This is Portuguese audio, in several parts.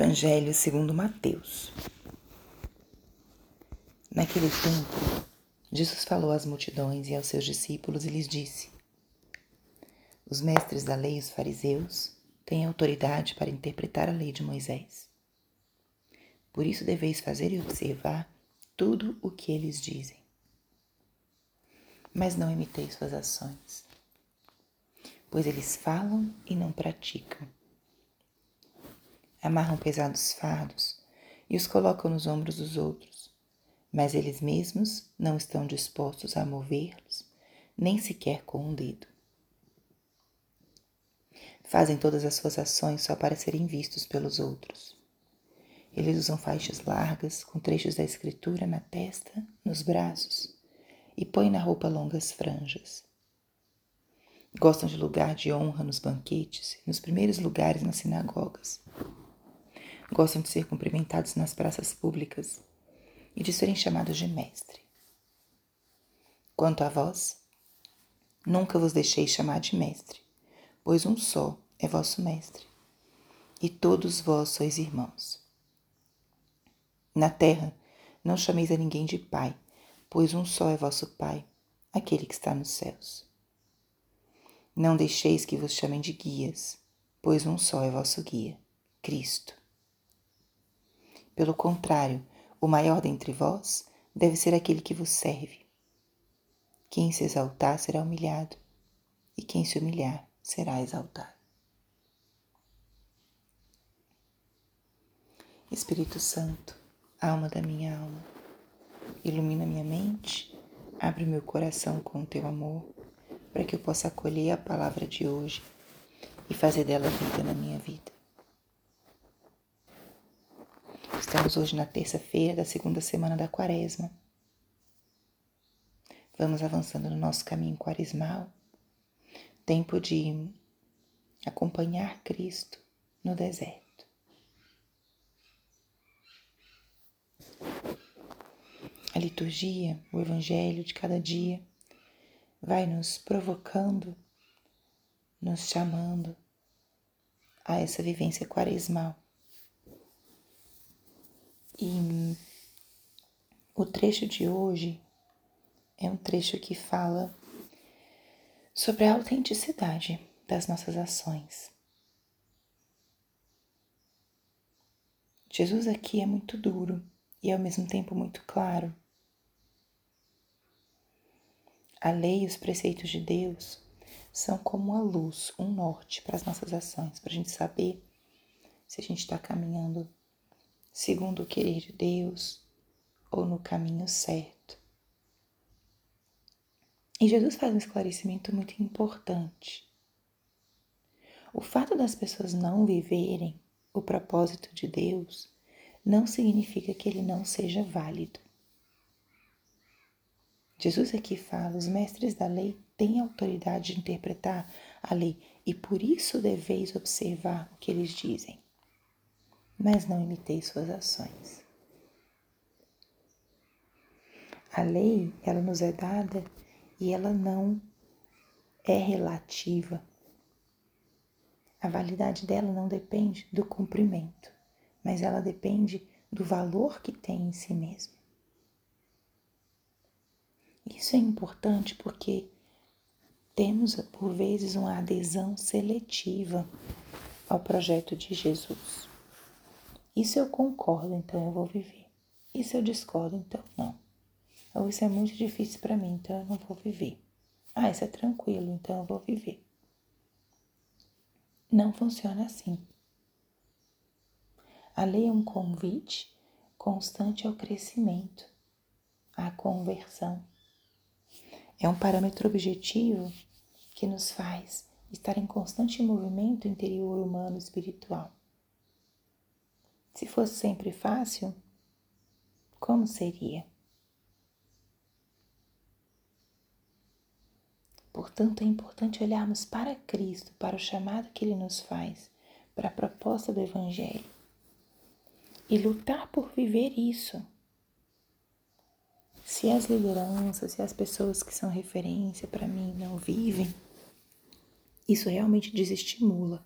Evangelho segundo Mateus. Naquele tempo, Jesus falou às multidões e aos seus discípulos e lhes disse: Os mestres da lei os fariseus têm autoridade para interpretar a lei de Moisés. Por isso deveis fazer e observar tudo o que eles dizem. Mas não imiteis suas ações, pois eles falam e não praticam amarram pesados fardos e os colocam nos ombros dos outros, mas eles mesmos não estão dispostos a movê-los, nem sequer com um dedo. Fazem todas as suas ações só para serem vistos pelos outros. Eles usam faixas largas com trechos da escritura na testa, nos braços e põem na roupa longas franjas. Gostam de lugar de honra nos banquetes nos primeiros lugares nas sinagogas gostam de ser cumprimentados nas praças públicas e de serem chamados de mestre. Quanto a vós, nunca vos deixei chamar de mestre, pois um só é vosso mestre, e todos vós sois irmãos. Na terra, não chameis a ninguém de pai, pois um só é vosso pai, aquele que está nos céus. Não deixeis que vos chamem de guias, pois um só é vosso guia, Cristo. Pelo contrário, o maior dentre vós deve ser aquele que vos serve. Quem se exaltar será humilhado, e quem se humilhar será exaltado. Espírito Santo, alma da minha alma, ilumina minha mente, abre meu coração com o teu amor, para que eu possa acolher a palavra de hoje e fazer dela vida na minha vida. Estamos hoje na terça-feira da segunda semana da quaresma. Vamos avançando no nosso caminho quaresmal. Tempo de acompanhar Cristo no deserto. A liturgia, o Evangelho de cada dia, vai nos provocando, nos chamando a essa vivência quaresmal e o trecho de hoje é um trecho que fala sobre a autenticidade das nossas ações. Jesus aqui é muito duro e ao mesmo tempo muito claro. A lei e os preceitos de Deus são como uma luz, um norte para as nossas ações, para a gente saber se a gente está caminhando segundo o querer de Deus ou no caminho certo. E Jesus faz um esclarecimento muito importante. O fato das pessoas não viverem o propósito de Deus não significa que ele não seja válido. Jesus aqui fala: os mestres da lei têm autoridade de interpretar a lei e por isso deveis observar o que eles dizem mas não imitei suas ações. A lei, ela nos é dada e ela não é relativa. A validade dela não depende do cumprimento, mas ela depende do valor que tem em si mesmo. Isso é importante porque temos, por vezes, uma adesão seletiva ao projeto de Jesus. Isso eu concordo, então eu vou viver. Isso eu discordo, então não. Ou isso é muito difícil para mim, então eu não vou viver. Ah, isso é tranquilo, então eu vou viver. Não funciona assim. A lei é um convite constante ao crescimento, à conversão. É um parâmetro objetivo que nos faz estar em constante movimento interior humano espiritual. Se fosse sempre fácil, como seria? Portanto, é importante olharmos para Cristo, para o chamado que Ele nos faz, para a proposta do Evangelho e lutar por viver isso. Se as lideranças, se as pessoas que são referência para mim não vivem, isso realmente desestimula,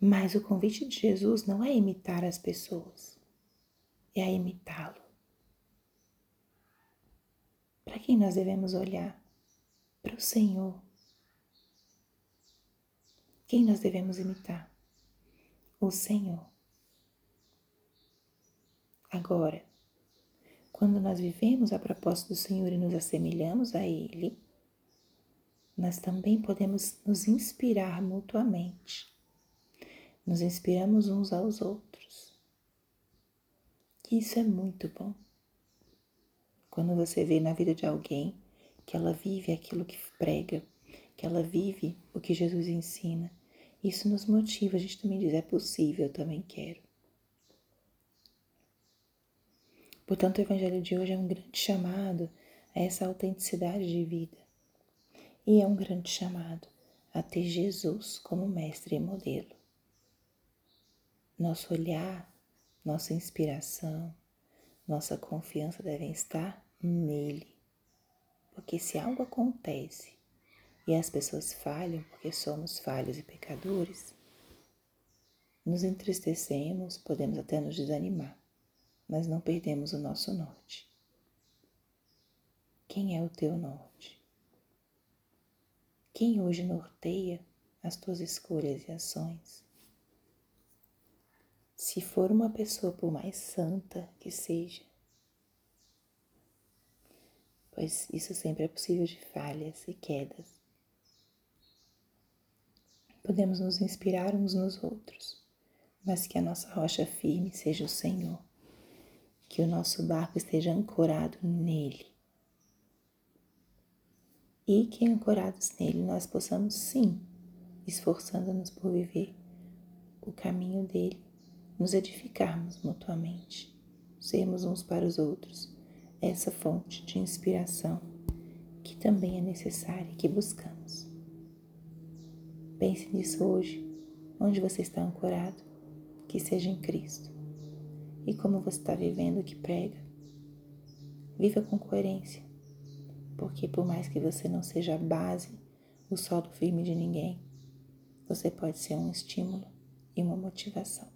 Mas o convite de Jesus não é imitar as pessoas, é a imitá-lo. Para quem nós devemos olhar? Para o Senhor. Quem nós devemos imitar? O Senhor. Agora, quando nós vivemos a propósito do Senhor e nos assemelhamos a Ele, nós também podemos nos inspirar mutuamente. Nos inspiramos uns aos outros. E isso é muito bom. Quando você vê na vida de alguém que ela vive aquilo que prega, que ela vive o que Jesus ensina, isso nos motiva, a gente também diz: é possível, eu também quero. Portanto, o Evangelho de hoje é um grande chamado a essa autenticidade de vida. E é um grande chamado a ter Jesus como mestre e modelo. Nosso olhar, nossa inspiração, nossa confiança devem estar nele. Porque se algo acontece e as pessoas falham porque somos falhos e pecadores, nos entristecemos, podemos até nos desanimar mas não perdemos o nosso norte. Quem é o teu norte? Quem hoje norteia as tuas escolhas e ações? Se for uma pessoa, por mais santa que seja, pois isso sempre é possível de falhas e quedas. Podemos nos inspirar uns nos outros, mas que a nossa rocha firme seja o Senhor que o nosso barco esteja ancorado nele. E que ancorados nele nós possamos sim, esforçando-nos por viver o caminho dele, nos edificarmos mutuamente, sermos uns para os outros essa fonte de inspiração que também é necessária e que buscamos. Pense nisso hoje, onde você está ancorado, que seja em Cristo e como você está vivendo o que prega. Viva com coerência, porque por mais que você não seja a base, o solo firme de ninguém, você pode ser um estímulo e uma motivação.